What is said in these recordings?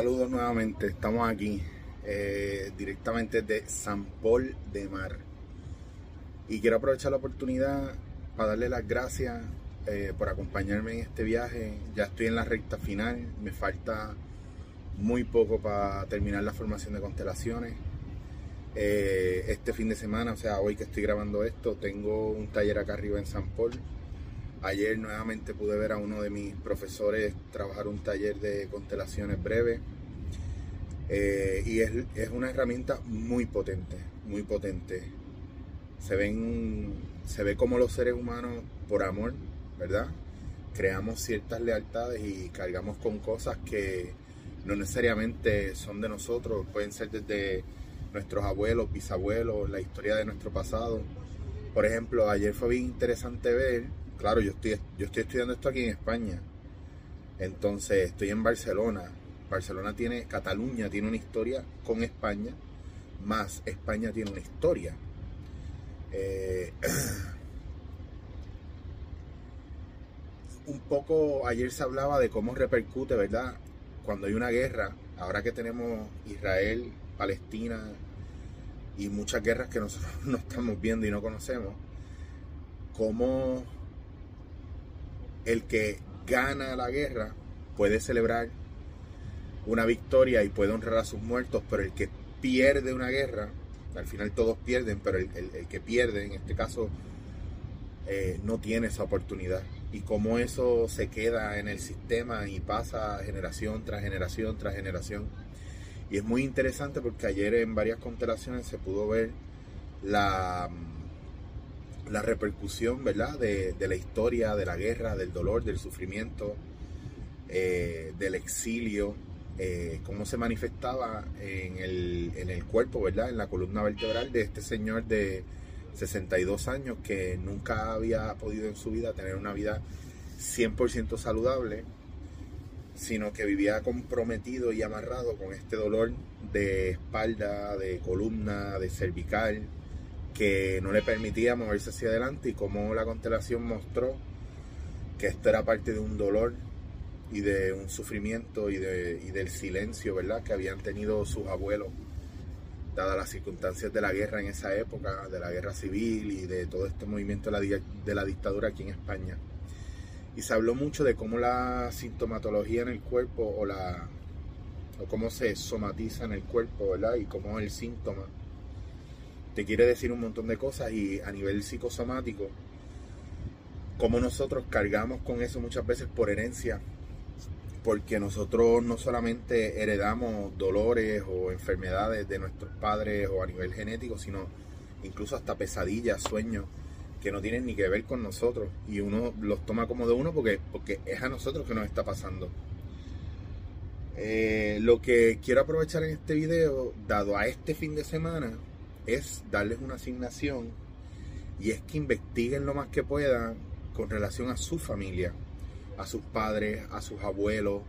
Saludos nuevamente, estamos aquí eh, directamente de San Paul de Mar. Y quiero aprovechar la oportunidad para darle las gracias eh, por acompañarme en este viaje. Ya estoy en la recta final, me falta muy poco para terminar la formación de constelaciones. Eh, este fin de semana, o sea, hoy que estoy grabando esto, tengo un taller acá arriba en San Paul Ayer nuevamente pude ver a uno de mis profesores trabajar un taller de constelaciones breve. Eh, y es, es, una herramienta muy potente, muy potente. Se ven, se ve como los seres humanos, por amor, ¿verdad? Creamos ciertas lealtades y cargamos con cosas que no necesariamente son de nosotros, pueden ser desde nuestros abuelos, bisabuelos, la historia de nuestro pasado. Por ejemplo, ayer fue bien interesante ver claro, yo estoy, yo estoy estudiando esto aquí en España. Entonces estoy en Barcelona. Barcelona tiene, Cataluña tiene una historia con España, más España tiene una historia. Eh, un poco ayer se hablaba de cómo repercute, ¿verdad? Cuando hay una guerra, ahora que tenemos Israel, Palestina y muchas guerras que nosotros no estamos viendo y no conocemos, cómo el que gana la guerra puede celebrar una victoria y puede honrar a sus muertos, pero el que pierde una guerra, al final todos pierden, pero el, que pierde, en este caso, eh, no tiene esa oportunidad. Y cómo eso se queda en el sistema y pasa generación tras generación tras generación. Y es muy interesante porque ayer en varias constelaciones se pudo ver la la repercusión, ¿verdad? De, la historia, de la guerra, del dolor, del sufrimiento, eh, del exilio, eh, cómo se manifestaba en el, en el cuerpo, ¿verdad? En la columna vertebral de este señor de 62 años que nunca había podido en su vida tener una vida 100% saludable, sino que vivía comprometido y amarrado con este dolor de espalda, de columna, de cervical, que no le permitía moverse hacia adelante y como la constelación mostró que esto era parte de un dolor y de un sufrimiento y, de, y del silencio, ¿verdad?, que habían tenido sus abuelos, dadas las circunstancias de la guerra en esa época, de la guerra civil y de todo este movimiento de la, de la dictadura aquí en España. Y se habló mucho de cómo la sintomatología en el cuerpo o, la, o cómo se somatiza en el cuerpo, ¿verdad? Y cómo el síntoma te quiere decir un montón de cosas y a nivel psicosomático, como nosotros cargamos con eso muchas veces por herencia, porque nosotros no solamente heredamos dolores o enfermedades de nuestros padres o a nivel genético, sino incluso hasta pesadillas, sueños que no tienen ni que ver con nosotros y uno los toma como de uno porque, porque es a nosotros que nos está pasando. Eh, lo que quiero aprovechar en este video, dado a este fin de semana, es darles una asignación y es que investiguen lo más que puedan con relación a su familia, a sus padres, a sus abuelos,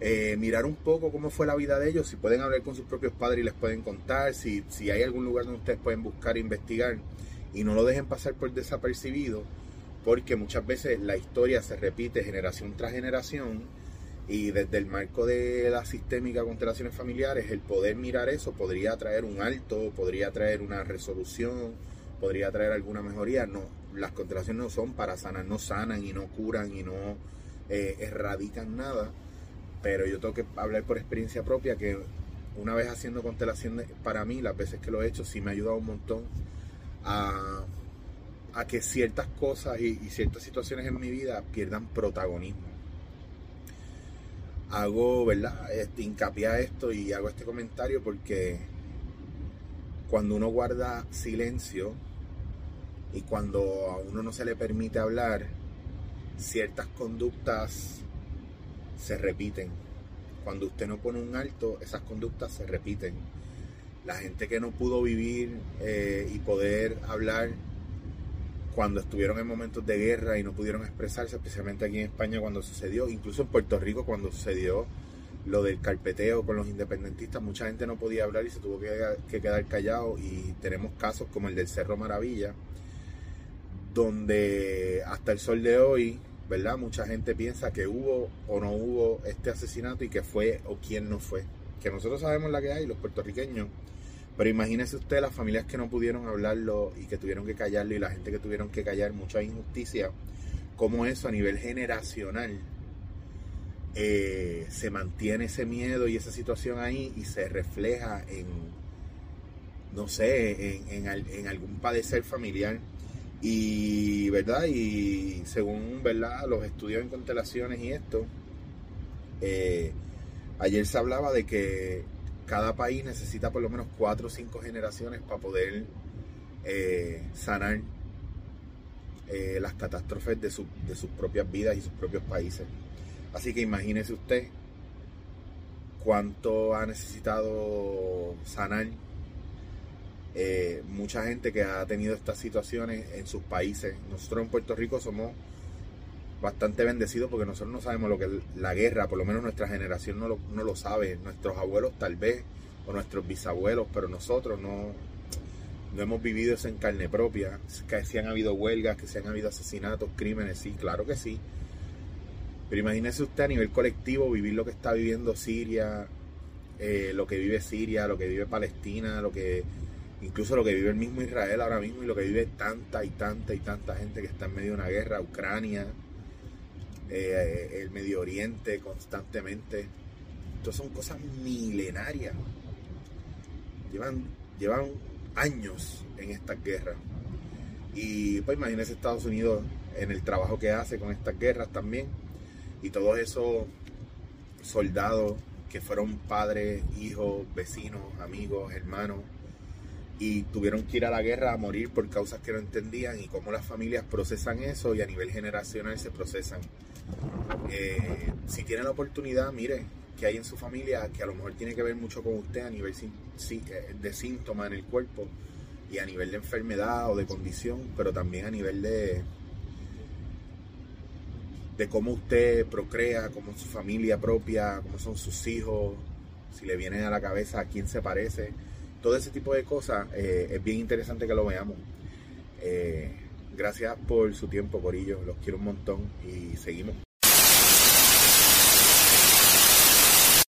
eh, mirar un poco cómo fue la vida de ellos, si pueden hablar con sus propios padres y les pueden contar, si, si hay algún lugar donde ustedes pueden buscar e investigar y no lo dejen pasar por desapercibido, porque muchas veces la historia se repite generación tras generación y desde el marco de la sistémica constelaciones familiares, el poder mirar eso podría traer un alto, podría traer una resolución, podría traer alguna mejoría. No, las constelaciones no son para sanar, no sanan y no curan y no eh, erradican nada. Pero yo tengo que hablar por experiencia propia que una vez haciendo constelaciones, para mí, las veces que lo he hecho, sí me ha ayudado un montón a, que ciertas cosas y ciertas situaciones en mi vida pierdan protagonismo hago, ¿verdad? Este, hincapié a esto y hago este comentario porque cuando uno guarda silencio y cuando a uno no se le permite hablar, ciertas conductas se repiten. Cuando usted no pone un alto, esas conductas se repiten. La gente que no pudo vivir eh, y poder hablar cuando estuvieron en momentos de guerra y no pudieron expresarse, especialmente aquí en España cuando sucedió, incluso en Puerto Rico cuando sucedió lo del carpeteo con los independentistas, mucha gente no podía hablar y se tuvo que, quedar callado y tenemos casos como el del Cerro Maravilla, donde hasta el sol de hoy ¿verdad? Mucha gente piensa que hubo o no hubo este asesinato y que fue o quién no fue. Que nosotros sabemos la que hay, los puertorriqueños. Pero imagínese usted las familias que no pudieron hablarlo y que tuvieron que callarlo y la gente que tuvieron que callar, mucha injusticia, cómo eso a nivel generacional eh, se mantiene ese miedo y esa situación ahí y se refleja en, no sé, en, en algún padecer familiar y, ¿verdad? Y según, ¿verdad? Los estudios en constelaciones y esto, eh, ayer se hablaba de que cada país necesita por lo menos cuatro o cinco generaciones para poder eh, sanar eh, las catástrofes de, de sus propias vidas y sus propios países. Así que imagínese usted cuánto ha necesitado sanar eh, mucha gente que ha tenido estas situaciones en sus países. Nosotros en Puerto Rico somos bastante bendecidos porque nosotros no sabemos lo que es la guerra, por lo menos nuestra generación no lo, no lo sabe, nuestros abuelos tal vez, o nuestros bisabuelos, pero nosotros no, no hemos vivido eso en carne propia, que si han habido huelgas, que si han habido asesinatos, crímenes, sí, claro que sí. Pero imagínese usted a nivel colectivo vivir lo que está viviendo Siria, eh, lo que vive Siria, lo que vive Palestina, lo que incluso lo que vive el mismo Israel ahora mismo y lo que vive tanta y tanta y tanta gente que está en medio de una guerra, Ucrania, eh, el Medio Oriente constantemente. Esto son cosas milenarias. Llevan, llevan años en estas guerras. Y pues imagínese Estados Unidos en el trabajo que hace con estas guerras también. Y todos esos soldados que fueron padres, hijos, vecinos, amigos, hermanos, y tuvieron que ir a la guerra a morir por causas que no entendían y cómo las familias procesan eso y a nivel generacional se procesan. Eh, si tiene la oportunidad, mire, que hay en su familia que a lo mejor tiene que ver mucho con usted a nivel eh, de síntomas en el cuerpo y a nivel de enfermedad o de condición, pero también a nivel de de cómo usted procrea, cómo su familia propia, cómo son sus hijos, si le viene a la cabeza a quién se parece todo ese tipo de cosas eh, es bien interesante que lo veamos. Eh, gracias por su tiempo, Corillo. Los quiero un montón y seguimos.